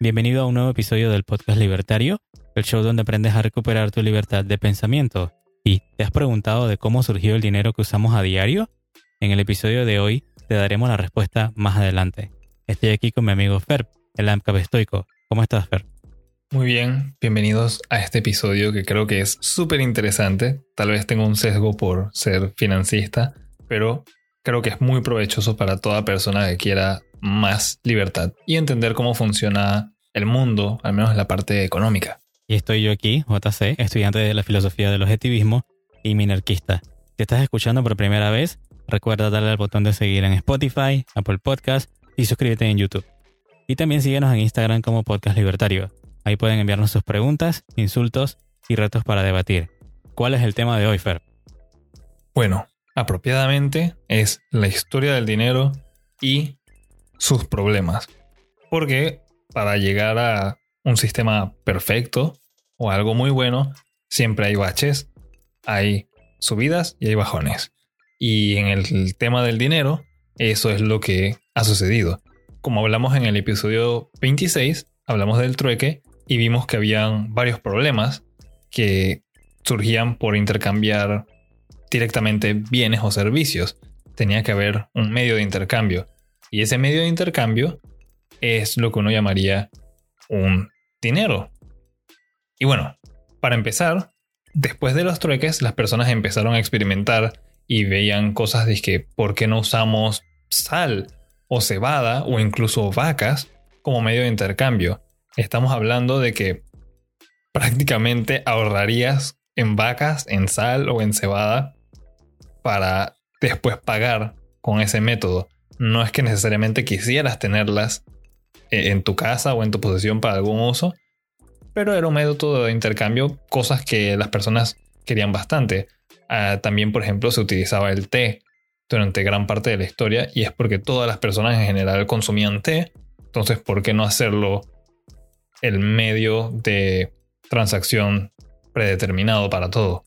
Bienvenido a un nuevo episodio del podcast Libertario, el show donde aprendes a recuperar tu libertad de pensamiento. ¿Y te has preguntado de cómo surgió el dinero que usamos a diario? En el episodio de hoy te daremos la respuesta más adelante. Estoy aquí con mi amigo Fer, el AMCAP estoico. ¿Cómo estás, Fer? Muy bien, bienvenidos a este episodio que creo que es súper interesante. Tal vez tengo un sesgo por ser financista, pero creo que es muy provechoso para toda persona que quiera más libertad y entender cómo funciona el mundo, al menos la parte económica. Y estoy yo aquí, JC, estudiante de la filosofía del objetivismo y minarquista. Si estás escuchando por primera vez, recuerda darle al botón de seguir en Spotify, Apple Podcast y suscríbete en YouTube. Y también síguenos en Instagram como Podcast Libertario. Ahí pueden enviarnos sus preguntas, insultos y retos para debatir. ¿Cuál es el tema de hoy, Fer? Bueno, apropiadamente es la historia del dinero y sus problemas. Porque para llegar a un sistema perfecto o algo muy bueno, siempre hay baches, hay subidas y hay bajones. Y en el tema del dinero, eso es lo que ha sucedido. Como hablamos en el episodio 26, hablamos del trueque y vimos que habían varios problemas que surgían por intercambiar directamente bienes o servicios. Tenía que haber un medio de intercambio. Y ese medio de intercambio es lo que uno llamaría un dinero. Y bueno, para empezar, después de los trueques, las personas empezaron a experimentar y veían cosas de que, ¿por qué no usamos sal o cebada o incluso vacas como medio de intercambio? Estamos hablando de que prácticamente ahorrarías en vacas, en sal o en cebada para después pagar con ese método. No es que necesariamente quisieras tenerlas eh, en tu casa o en tu posesión para algún uso, pero era un método de intercambio, cosas que las personas querían bastante. Ah, también, por ejemplo, se utilizaba el té durante gran parte de la historia y es porque todas las personas en general consumían té. Entonces, ¿por qué no hacerlo el medio de transacción predeterminado para todo?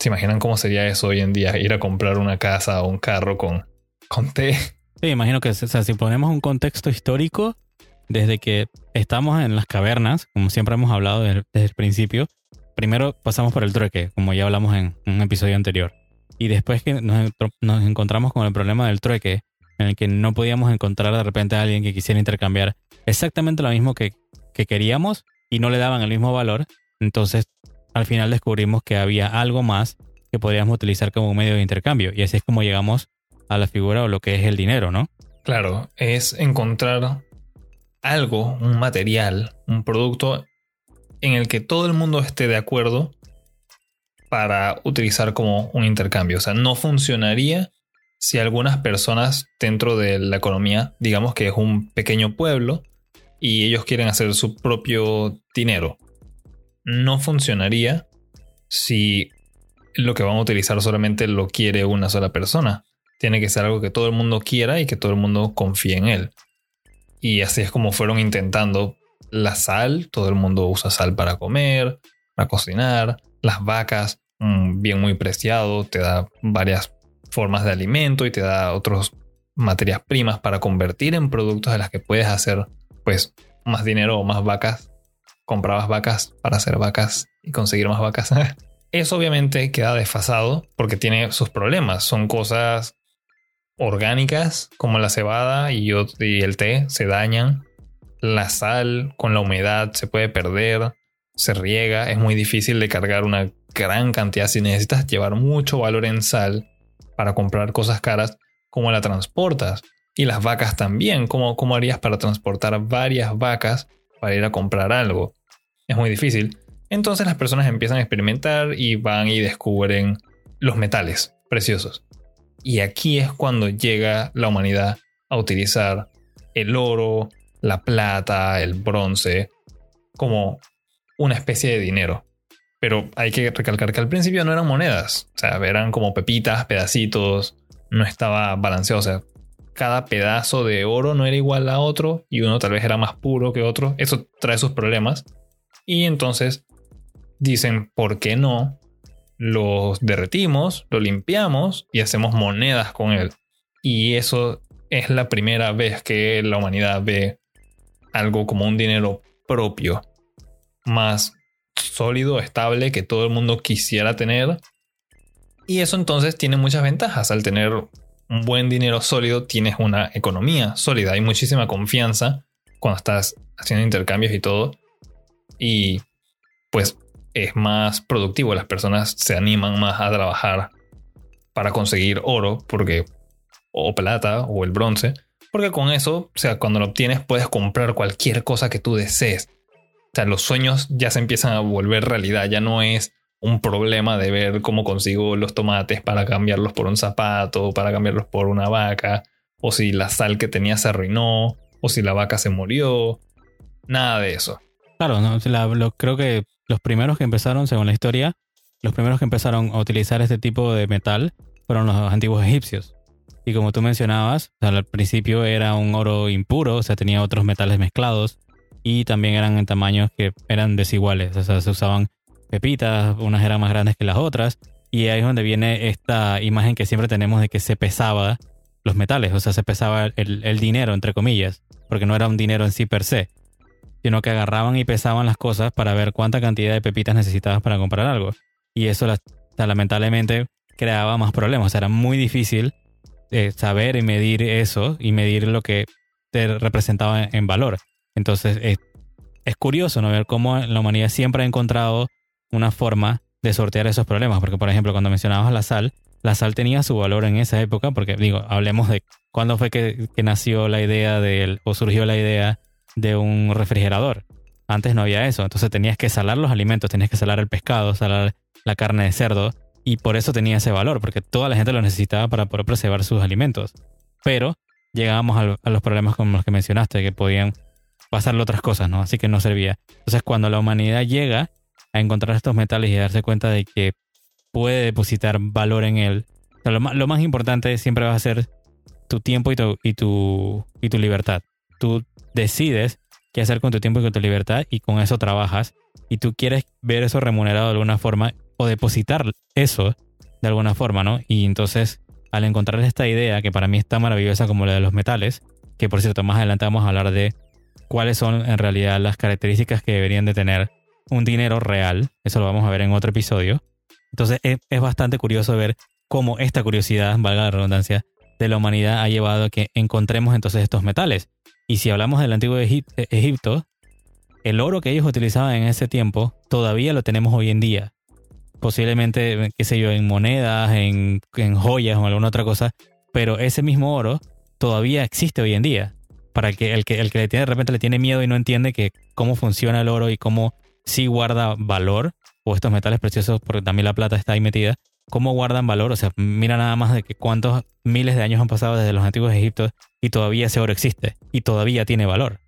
¿Se imaginan cómo sería eso hoy en día? Ir a comprar una casa o un carro con, con té. Sí, imagino que si ponemos un contexto histórico, desde que estamos en las cavernas, como siempre hemos hablado desde, el principio, primero pasamos por el trueque, como ya hablamos en un episodio anterior. Y después que nos, encontramos con el problema del trueque, en el que no podíamos encontrar de repente a alguien que quisiera intercambiar exactamente lo mismo que, que queríamos y no le daban el mismo valor, entonces al final descubrimos que había algo más que podríamos utilizar como medio de intercambio. Y así es como llegamos a la figura o lo que es el dinero, ¿no? Claro, es encontrar algo, un material, un producto en el que todo el mundo esté de acuerdo para utilizar como un intercambio. O sea, no funcionaría si algunas personas dentro de la economía, digamos que es un pequeño pueblo, y ellos quieren hacer su propio dinero. No funcionaría si lo que van a utilizar solamente lo quiere una sola persona tiene que ser algo que todo el mundo quiera y que todo el mundo confíe en él. Y así es como fueron intentando la sal, todo el mundo usa sal para comer, para cocinar, las vacas, un bien muy preciado, te da varias formas de alimento y te da otras materias primas para convertir en productos de las que puedes hacer pues más dinero o más vacas. Comprabas vacas para hacer vacas y conseguir más vacas. Eso obviamente queda desfasado porque tiene sus problemas. Son cosas orgánicas como la cebada y, el té se dañan. La sal con la humedad se puede perder, se riega, es muy difícil de cargar una gran cantidad si necesitas llevar mucho valor en sal para comprar cosas caras, como la transportas? Y las vacas también, ¿cómo, cómo harías para transportar varias vacas para ir a comprar algo? Es muy difícil. Entonces las personas empiezan a experimentar y van y descubren los metales preciosos. Y aquí es cuando llega la humanidad a utilizar el oro, la plata, el bronce como una especie de dinero. Pero hay que recalcar que al principio no eran monedas, o sea, eran como pepitas, pedacitos, no estaba balanceado, o sea, cada pedazo de oro no era igual a otro y uno tal vez era más puro que otro. Eso trae sus problemas. Y entonces dicen, ¿por qué no los derretimos, lo limpiamos y hacemos monedas con él. Y eso es la primera vez que la humanidad ve algo como un dinero propio, más sólido, estable, que todo el mundo quisiera tener. Y eso entonces tiene muchas ventajas. Al tener un buen dinero sólido, tienes una economía sólida. Hay muchísima confianza cuando estás haciendo intercambios y todo. Y pues es más productivo. Las personas se animan más a trabajar para conseguir oro, porque o plata o el bronce, porque con eso, o sea, cuando lo obtienes puedes comprar cualquier cosa que tú desees. O sea, los sueños ya se empiezan a volver realidad, ya no es un problema de ver cómo consigo los tomates para cambiarlos por un zapato, para cambiarlos por una vaca, o si la sal que tenía se arruinó, o si la vaca se murió. Nada de eso. Claro, no, creo que los primeros que empezaron, según la historia, los primeros que empezaron a utilizar este tipo de metal fueron los antiguos egipcios. Y como tú mencionabas, al principio era un oro impuro, o sea, tenía otros metales mezclados y también eran en tamaños que eran desiguales, o sea, se usaban pepitas, unas eran más grandes que las otras, y ahí es donde viene esta imagen que siempre tenemos de que se pesaba los metales, o sea, se pesaba el dinero, entre comillas, porque no era un dinero en sí per se, sino que agarraban y pesaban las cosas para ver cuánta cantidad de pepitas necesitabas para comprar algo. Y eso lamentablemente creaba más problemas, o sea, era muy difícil eh, saber y medir eso y medir lo que te representaba en valor. Entonces es, es curioso ¿no? ver cómo la humanidad siempre ha encontrado una forma de sortear esos problemas. Porque, por ejemplo, cuando mencionabas la sal, la sal tenía su valor en esa época, porque digo, hablemos de cuándo fue que, nació la idea de, o surgió la idea de un refrigerador. Antes no había eso, entonces tenías que salar los alimentos, tenías que salar el pescado, salar la carne de cerdo, y por eso tenía ese valor, porque toda la gente lo necesitaba para poder preservar sus alimentos. Pero llegábamos a, los problemas como los que mencionaste, que podían pasarle otras cosas, ¿no? Así que no servía. Entonces, cuando la humanidad llega a encontrar estos metales y a darse cuenta de que puede depositar valor en él, lo, más, importante siempre va a ser tu tiempo y tu, y, tu, y tu libertad. Tú decides qué hacer con tu tiempo y con tu libertad y con eso trabajas y tú quieres ver eso remunerado de alguna forma o depositar eso de alguna forma, ¿no? Y entonces, al encontrar esta idea, que para mí es tan maravillosa como la de los metales, que por cierto, más adelante vamos a hablar de cuáles son en realidad las características que deberían de tener un dinero real, eso lo vamos a ver en otro episodio. Entonces, es, bastante curioso ver cómo esta curiosidad, valga la redundancia, de la humanidad ha llevado a que encontremos entonces estos metales. Y si hablamos del antiguo Egipto, el oro que ellos utilizaban en ese tiempo todavía lo tenemos hoy en día posiblemente, qué sé yo, en monedas, en, joyas o alguna otra cosa, pero ese mismo oro todavía existe hoy en día. Para que, el que, el que le tiene, de repente le tiene miedo y no entiende que cómo funciona el oro y cómo sí guarda valor, o estos metales preciosos, porque también la plata está ahí metida, cómo guardan valor. O sea, mira nada más de que cuántos miles de años han pasado desde los antiguos Egiptos y todavía ese oro existe y todavía tiene valor.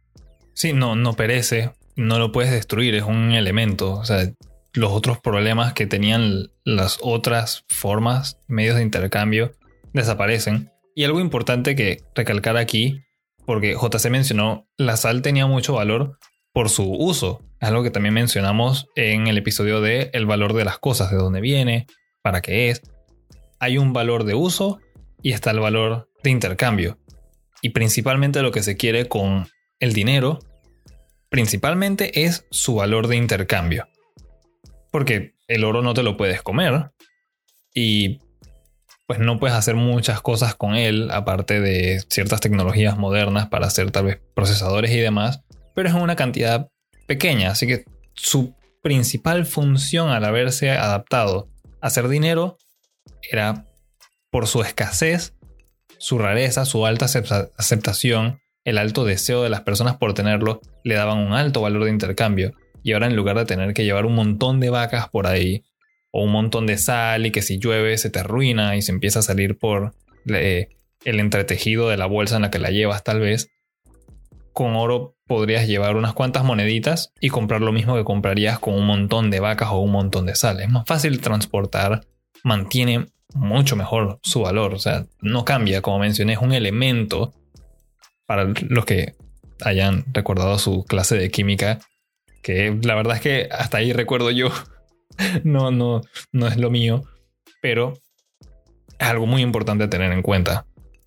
Sí, no, no perece, no lo puedes destruir, es un elemento. O sea, los otros problemas que tenían las otras formas, medios de intercambio, desaparecen. Y algo importante que recalcar aquí, porque JC mencionó, la sal tenía mucho valor por su uso. Algo que también mencionamos en el episodio de el valor de las cosas, de dónde viene, para qué es. Hay un valor de uso y está el valor de intercambio. Y principalmente lo que se quiere con el dinero, principalmente es su valor de intercambio porque el oro no te lo puedes comer y pues no puedes hacer muchas cosas con él, aparte de ciertas tecnologías modernas para hacer tal vez procesadores y demás, pero es una cantidad pequeña, así que su principal función al haberse adaptado hacer dinero era por su escasez, su rareza, su alta aceptación, el alto deseo de las personas por tenerlo, le daban un alto valor de intercambio. Y ahora en lugar de tener que llevar un montón de vacas por ahí, o un montón de sal y que si llueve se te arruina y se empieza a salir por el entretejido de la bolsa en la que la llevas tal vez, con oro podrías llevar unas cuantas moneditas y comprar lo mismo que comprarías con un montón de vacas o un montón de sal. Es más fácil transportar, mantiene mucho mejor su valor, o sea, no cambia, como mencioné, es un elemento para los que hayan recordado su clase de química, que la verdad es que hasta ahí recuerdo yo, no, no, no es lo mío, pero es algo muy importante tener en cuenta.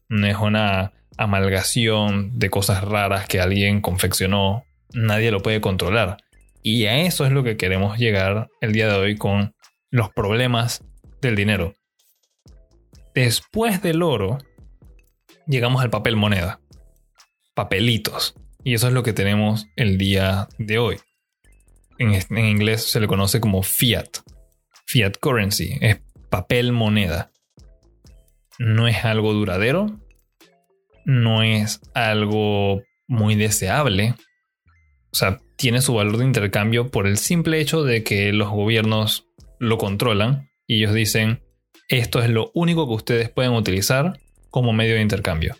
No es una amalgación de cosas raras que alguien confeccionó, nadie lo puede controlar. Y a eso es lo que queremos llegar el día de hoy con los problemas del dinero. Después del oro, llegamos al papel moneda. Papelitos. Y eso es lo que tenemos el día de hoy. En, en inglés se le conoce como fiat. Fiat currency. Es papel moneda. No es algo duradero. No es algo muy deseable. O sea, tiene su valor de intercambio por el simple hecho de que los gobiernos lo controlan y ellos dicen, esto es lo único que ustedes pueden utilizar como medio de intercambio.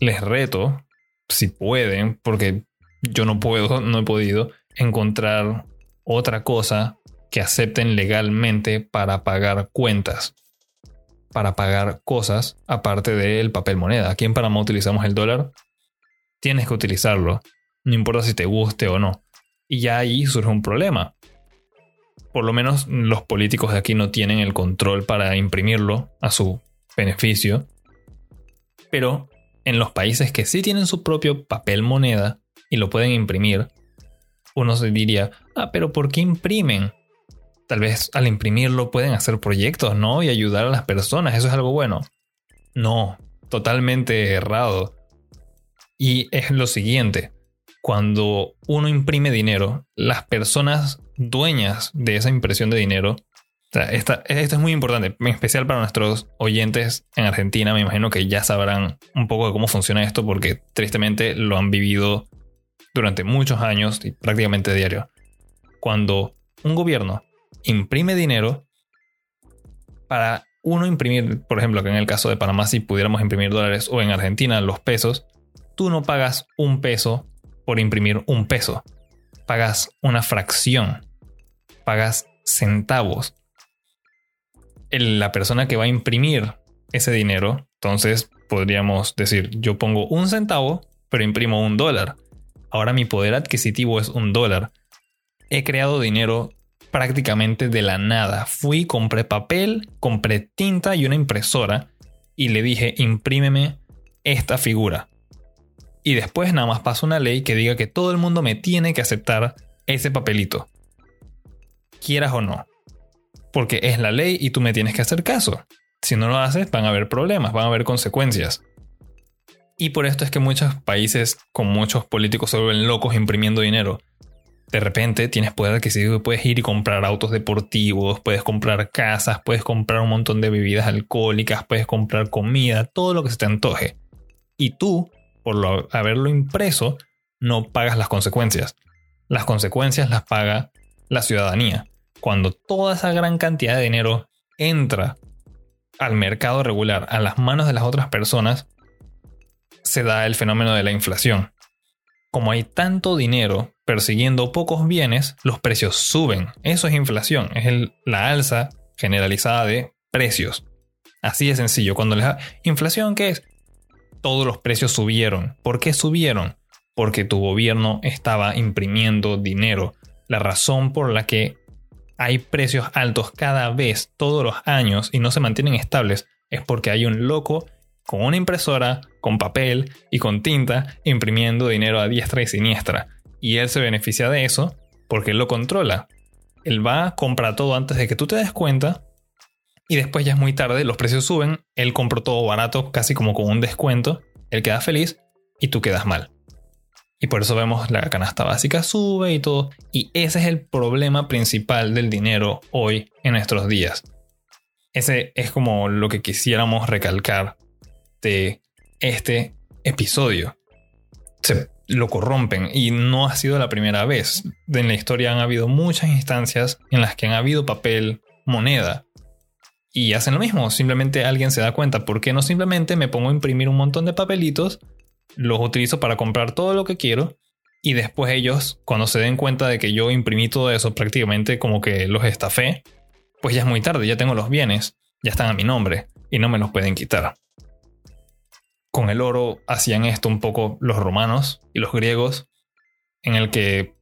Les reto, si pueden, porque yo no puedo, no he podido, encontrar otra cosa que acepten legalmente para pagar cuentas, para pagar cosas aparte del papel moneda. Aquí en Panamá utilizamos el dólar, tienes que utilizarlo, no importa si te guste o no. Y ya ahí surge un problema, por lo menos los políticos de aquí no tienen el control para imprimirlo a su beneficio. Pero en los países que sí tienen su propio papel moneda y lo pueden imprimir, uno se diría, ah, pero ¿por qué imprimen? Tal vez al imprimirlo pueden hacer proyectos, ¿no? Y ayudar a las personas, eso es algo bueno. No, totalmente errado. Y es lo siguiente, cuando uno imprime dinero, las personas dueñas de esa impresión de dinero, esto es muy importante, en especial para nuestros oyentes en Argentina, me imagino que ya sabrán un poco de cómo funciona esto porque tristemente lo han vivido durante muchos años y prácticamente diario. Cuando un gobierno imprime dinero, para uno imprimir, por ejemplo, que en el caso de Panamá si pudiéramos imprimir dólares o en Argentina los pesos, tú no pagas un peso por imprimir un peso. Pagas una fracción. Pagas centavos. la persona que va a imprimir ese dinero, entonces podríamos decir, yo pongo un centavo, pero imprimo un dólar. Ahora mi poder adquisitivo es un dólar. He creado dinero prácticamente de la nada. Fui, compré papel, compré tinta y una impresora y le dije, imprímeme esta figura y después nada más pasa una ley que diga que todo el mundo me tiene que aceptar ese papelito. Quieras o no. Porque es la ley y tú me tienes que hacer caso. Si no lo haces, van a haber problemas, van a haber consecuencias. Y por esto es que muchos países con muchos políticos se vuelven locos imprimiendo dinero. De repente tienes poder adquisitivo y puedes ir y comprar autos deportivos, puedes comprar casas, puedes comprar un montón de bebidas alcohólicas, puedes comprar comida, todo lo que se te antoje. Y tú por haberlo impreso, no pagas las consecuencias. Las consecuencias las paga la ciudadanía. Cuando toda esa gran cantidad de dinero entra al mercado regular, a las manos de las otras personas, se da el fenómeno de la inflación. Como hay tanto dinero persiguiendo pocos bienes, los precios suben. Eso es inflación, es la alza generalizada de precios. Así de sencillo. Cuando les inflación, ¿qué es? todos los precios subieron. ¿Por qué subieron? Porque tu gobierno estaba imprimiendo dinero. La razón por la que hay precios altos cada vez, todos los años, y no se mantienen estables, es porque hay un loco con una impresora, con papel y con tinta imprimiendo dinero a diestra y siniestra. Y él se beneficia de eso porque él lo controla. Él va, compra todo antes de que tú te des cuenta y después ya es muy tarde, los precios suben, él compró todo barato, casi como con un descuento, él queda feliz y tú quedas mal. Y por eso vemos la canasta básica sube y todo. Y ese es el problema principal del dinero hoy en nuestros días. Ese es como lo que quisiéramos recalcar de este episodio. Se lo corrompen y no ha sido la primera vez. En la historia han habido muchas instancias en las que han habido papel, moneda, y hacen lo mismo, simplemente alguien se da cuenta, ¿por qué no simplemente me pongo a imprimir un montón de papelitos, los utilizo para comprar todo lo que quiero y después ellos, cuando se den cuenta de que yo imprimí todo eso prácticamente como que los estafé, pues ya es muy tarde, ya tengo los bienes, ya están a mi nombre y no me los pueden quitar. Con el oro hacían esto un poco los romanos y los griegos, en el que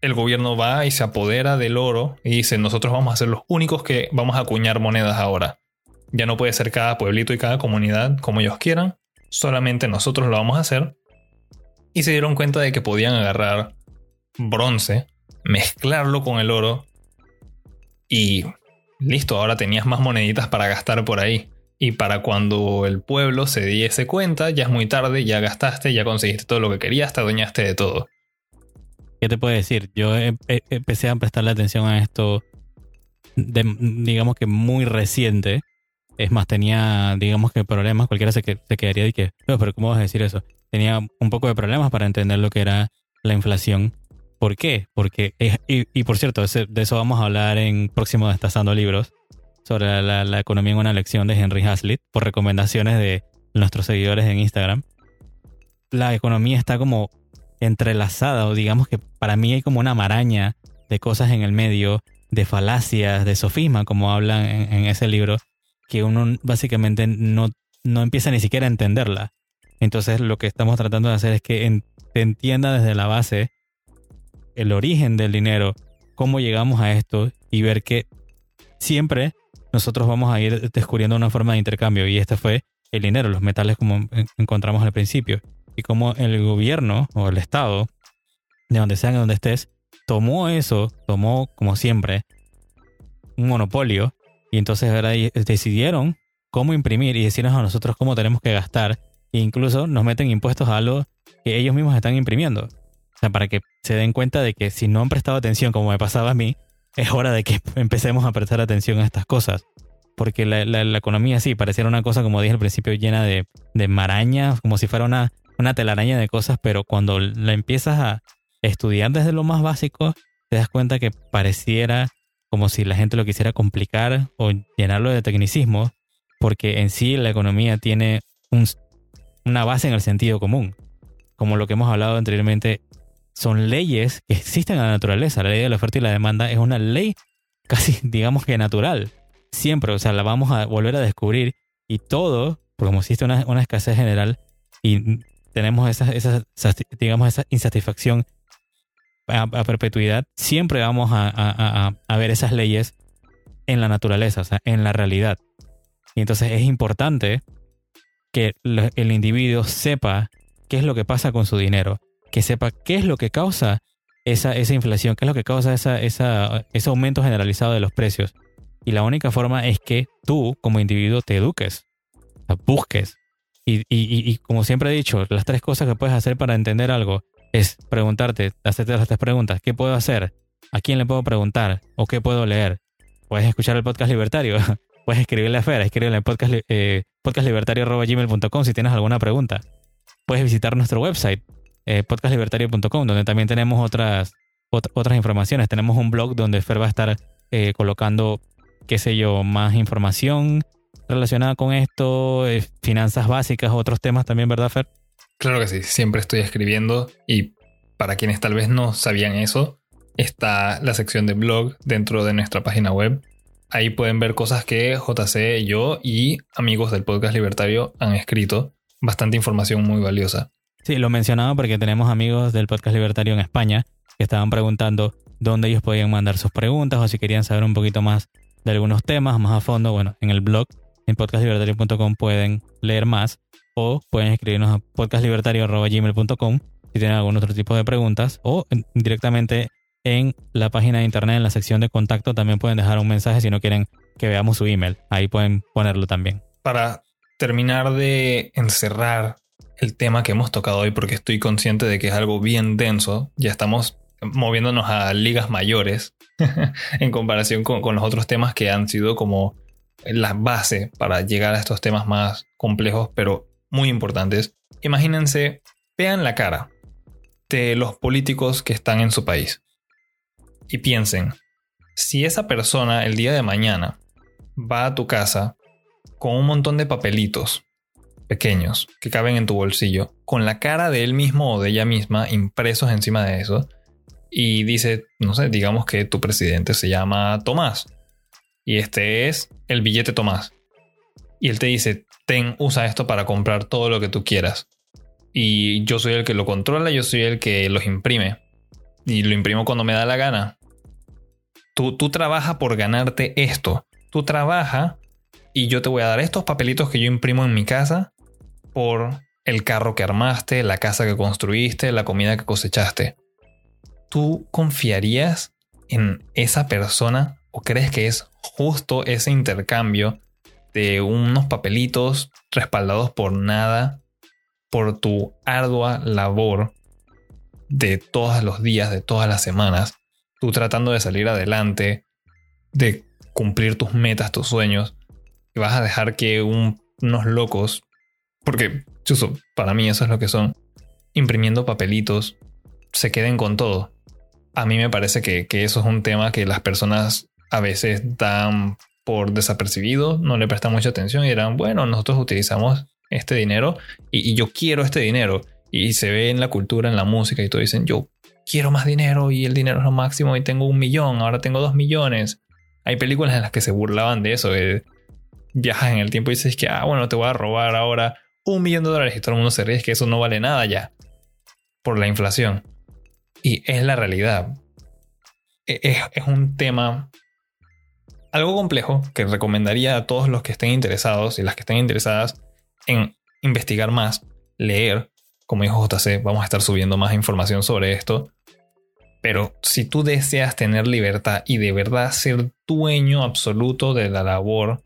el gobierno va y se apodera del oro y dice, nosotros vamos a ser los únicos que vamos a acuñar monedas ahora. Ya no puede ser cada pueblito y cada comunidad como ellos quieran, solamente nosotros lo vamos a hacer. Y se dieron cuenta de que podían agarrar bronce, mezclarlo con el oro y listo, ahora tenías más moneditas para gastar por ahí. Y para cuando el pueblo se diese cuenta, ya es muy tarde, ya gastaste, ya conseguiste todo lo que querías, te adueñaste de todo. ¿Qué te puedo decir? Yo empecé a prestarle atención a esto, digamos que muy reciente. Es más, tenía, digamos que problemas, cualquiera se, se quedaría de que, pero ¿cómo vas a decir eso? Tenía un poco de problemas para entender lo que era la inflación. ¿Por qué? Porque, y, por cierto, de eso vamos a hablar en próximo Destazando Libros, sobre la, economía en una lección de Henry Hazlitt, por recomendaciones de nuestros seguidores en Instagram. La economía está como entrelazada, o digamos que para mí hay como una maraña de cosas en el medio, de falacias, de sofisma, como hablan en, ese libro, que uno básicamente no, no empieza ni siquiera a entenderla. Entonces lo que estamos tratando de hacer es que entienda desde la base el origen del dinero, cómo llegamos a esto y ver que siempre nosotros vamos a ir descubriendo una forma de intercambio. Y este fue el dinero, los metales como encontramos al principio. Y cómo el gobierno o el Estado, de donde sea, de donde estés, tomó eso, tomó como siempre un monopolio. Y entonces ahora decidieron cómo imprimir y decirnos a nosotros cómo tenemos que gastar. E incluso nos meten impuestos a algo que ellos mismos están imprimiendo. Sea, para que se den cuenta de que si no han prestado atención como me pasaba a mí, es hora de que empecemos a prestar atención a estas cosas. Porque la, la, economía sí, pareciera una cosa, como dije al principio, llena de, de marañas, como si fuera una, una telaraña de cosas, pero cuando la empiezas a estudiar desde lo más básico, te das cuenta que pareciera como si la gente lo quisiera complicar o llenarlo de tecnicismo, porque en sí la economía tiene un, una base en el sentido común. Como lo que hemos hablado anteriormente, son leyes que existen en la naturaleza. La ley de la oferta y la demanda es una ley casi, digamos que natural. Siempre, o sea, la vamos a volver a descubrir y todo, porque como existe una, escasez general y tenemos esa, digamos, esa insatisfacción a, perpetuidad, siempre vamos a, ver esas leyes en la naturaleza, o sea, en la realidad. Y entonces es importante que el individuo sepa qué es lo que pasa con su dinero que sepa qué es lo que causa esa, esa inflación, qué es lo que causa esa, esa, ese aumento generalizado de los precios. Y la única forma es que tú, como individuo, te eduques, busques. Y, y, y, como siempre he dicho, las tres cosas que puedes hacer para entender algo es preguntarte, hacerte las tres preguntas. ¿Qué puedo hacer? ¿A quién le puedo preguntar? ¿O qué puedo leer? Puedes escuchar el podcast libertario. Puedes escribirle a Fer, escribirle en podcast, eh, podcastlibertario.gmail.com si tienes alguna pregunta. Puedes visitar nuestro website eh, podcastlibertario.com, donde también tenemos otras, otras informaciones. Tenemos un blog donde Fer va a estar eh, colocando, qué sé yo, más información relacionada con esto, eh, finanzas básicas, otros temas también, ¿verdad, Fer? Claro que sí, siempre estoy escribiendo y para quienes tal vez no sabían eso, está la sección de blog dentro de nuestra página web. Ahí pueden ver cosas que JC, yo y amigos del podcast libertario han escrito. Bastante información muy valiosa. Sí, lo mencionaba porque tenemos amigos del podcast libertario en España que estaban preguntando dónde ellos podían mandar sus preguntas o si querían saber un poquito más de algunos temas más a fondo. Bueno, en el blog en podcastlibertario.com pueden leer más o pueden escribirnos a podcastlibertario.gmail.com si tienen algún otro tipo de preguntas o directamente en la página de internet en la sección de contacto también pueden dejar un mensaje si no quieren que veamos su email. Ahí pueden ponerlo también. Para terminar de encerrar el tema que hemos tocado hoy porque estoy consciente de que es algo bien denso. Ya estamos moviéndonos a ligas mayores en comparación con, los otros temas que han sido como la base para llegar a estos temas más complejos, pero muy importantes. Imagínense, vean la cara de los políticos que están en su país y piensen, si esa persona el día de mañana va a tu casa con un montón de papelitos pequeños que caben en tu bolsillo, con la cara de él mismo o de ella misma impresos encima de eso, y dice, no sé, digamos que tu presidente se llama Tomás, y este es el billete Tomás. Y él te dice, ten, usa esto para comprar todo lo que tú quieras. Y yo soy el que lo controla, yo soy el que los imprime. Y lo imprimo cuando me da la gana. Tú, tú trabajas por ganarte esto. Tú trabajas y yo te voy a dar estos papelitos que yo imprimo en mi casa por el carro que armaste, la casa que construiste, la comida que cosechaste. ¿Tú confiarías en esa persona o crees que es justo ese intercambio de unos papelitos respaldados por nada, por tu ardua labor de todos los días, de todas las semanas, tú tratando de salir adelante, de cumplir tus metas, tus sueños, y vas a dejar que unos locos, porque chuso, para mí eso es lo que son, imprimiendo papelitos, se queden con todo. A mí me parece que, que eso es un tema que las personas a veces dan por desapercibido, no le prestan mucha atención y dirán, bueno, nosotros utilizamos este dinero y, yo quiero este dinero. Y se ve en la cultura, en la música y todo dicen, yo quiero más dinero y el dinero es lo máximo y tengo un millón, ahora tengo dos millones. Hay películas en las que se burlaban de eso, viajas en el tiempo y dices que, ah, bueno, te voy a robar ahora un millón de dólares y todo el mundo se ríe, es que eso no vale nada ya por la inflación. Y es la realidad. E, es, es un tema algo complejo que recomendaría a todos los que estén interesados y las que estén interesadas en investigar más, leer. Como dijo JC, vamos a estar subiendo más información sobre esto. Pero si tú deseas tener libertad y de verdad ser dueño absoluto de la labor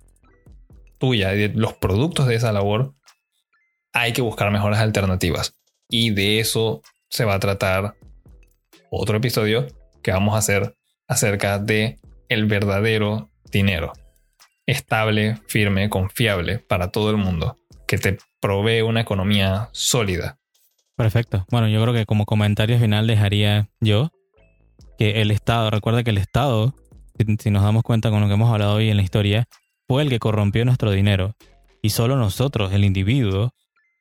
tuya y de los productos de esa labor, hay que buscar mejores alternativas. Y de eso se va a tratar otro episodio que vamos a hacer acerca de el verdadero dinero. Estable, firme, confiable para todo el mundo, que te provee una economía sólida. Perfecto. Bueno, yo creo que como comentario final dejaría yo que el Estado, recuerda que el Estado, si nos damos cuenta con lo que hemos hablado hoy en la historia, fue el que corrompió nuestro dinero. Y solo nosotros, el individuo,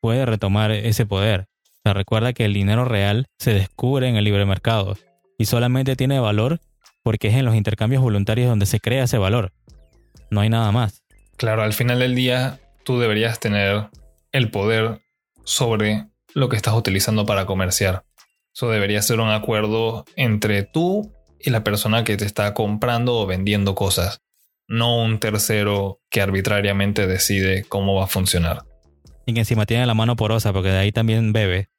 puede retomar ese poder. O sea, recuerda que el dinero real se descubre en el libre mercado y solamente tiene valor porque es en los intercambios voluntarios donde se crea ese valor. No hay nada más. Claro, al final del día tú deberías tener el poder sobre lo que estás utilizando para comerciar. Eso debería ser un acuerdo entre tú y la persona que te está comprando o vendiendo cosas, no un tercero que arbitrariamente decide cómo va a funcionar. Y que encima tiene la mano porosa, porque de ahí también bebe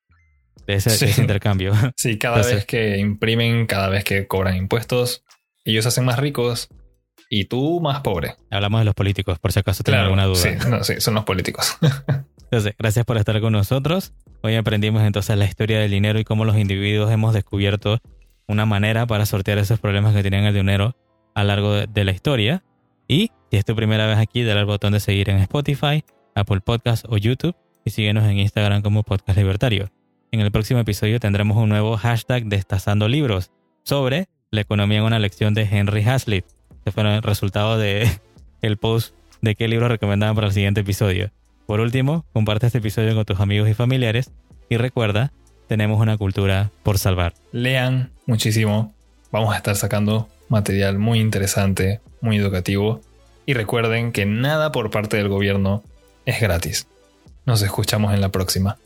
de ese, intercambio. Sí, cada vez que imprimen, cada vez que cobran impuestos, ellos se hacen más ricos y tú más pobre. Hablamos de los políticos, por si acaso tienen alguna duda. Sí, sí, son los políticos. Entonces, gracias por estar con nosotros. Hoy aprendimos entonces la historia del dinero y cómo los individuos hemos descubierto una manera para sortear esos problemas que tenían el dinero a lo largo de, de la historia. Y si es tu primera vez aquí, dale al botón de seguir en Spotify, Apple Podcast o YouTube y síguenos en Instagram como Podcast Libertario. En el próximo episodio tendremos un nuevo hashtag Destazando Libros sobre la economía en una lección de Henry Hazlitt. Este fue el resultado de el post de qué libro recomendaban para el siguiente episodio. Por último, comparte este episodio con tus amigos y familiares y recuerda, tenemos una cultura por salvar. Lean muchísimo. Vamos a estar sacando material muy interesante, muy educativo. Y recuerden que nada por parte del gobierno es gratis. Nos escuchamos en la próxima.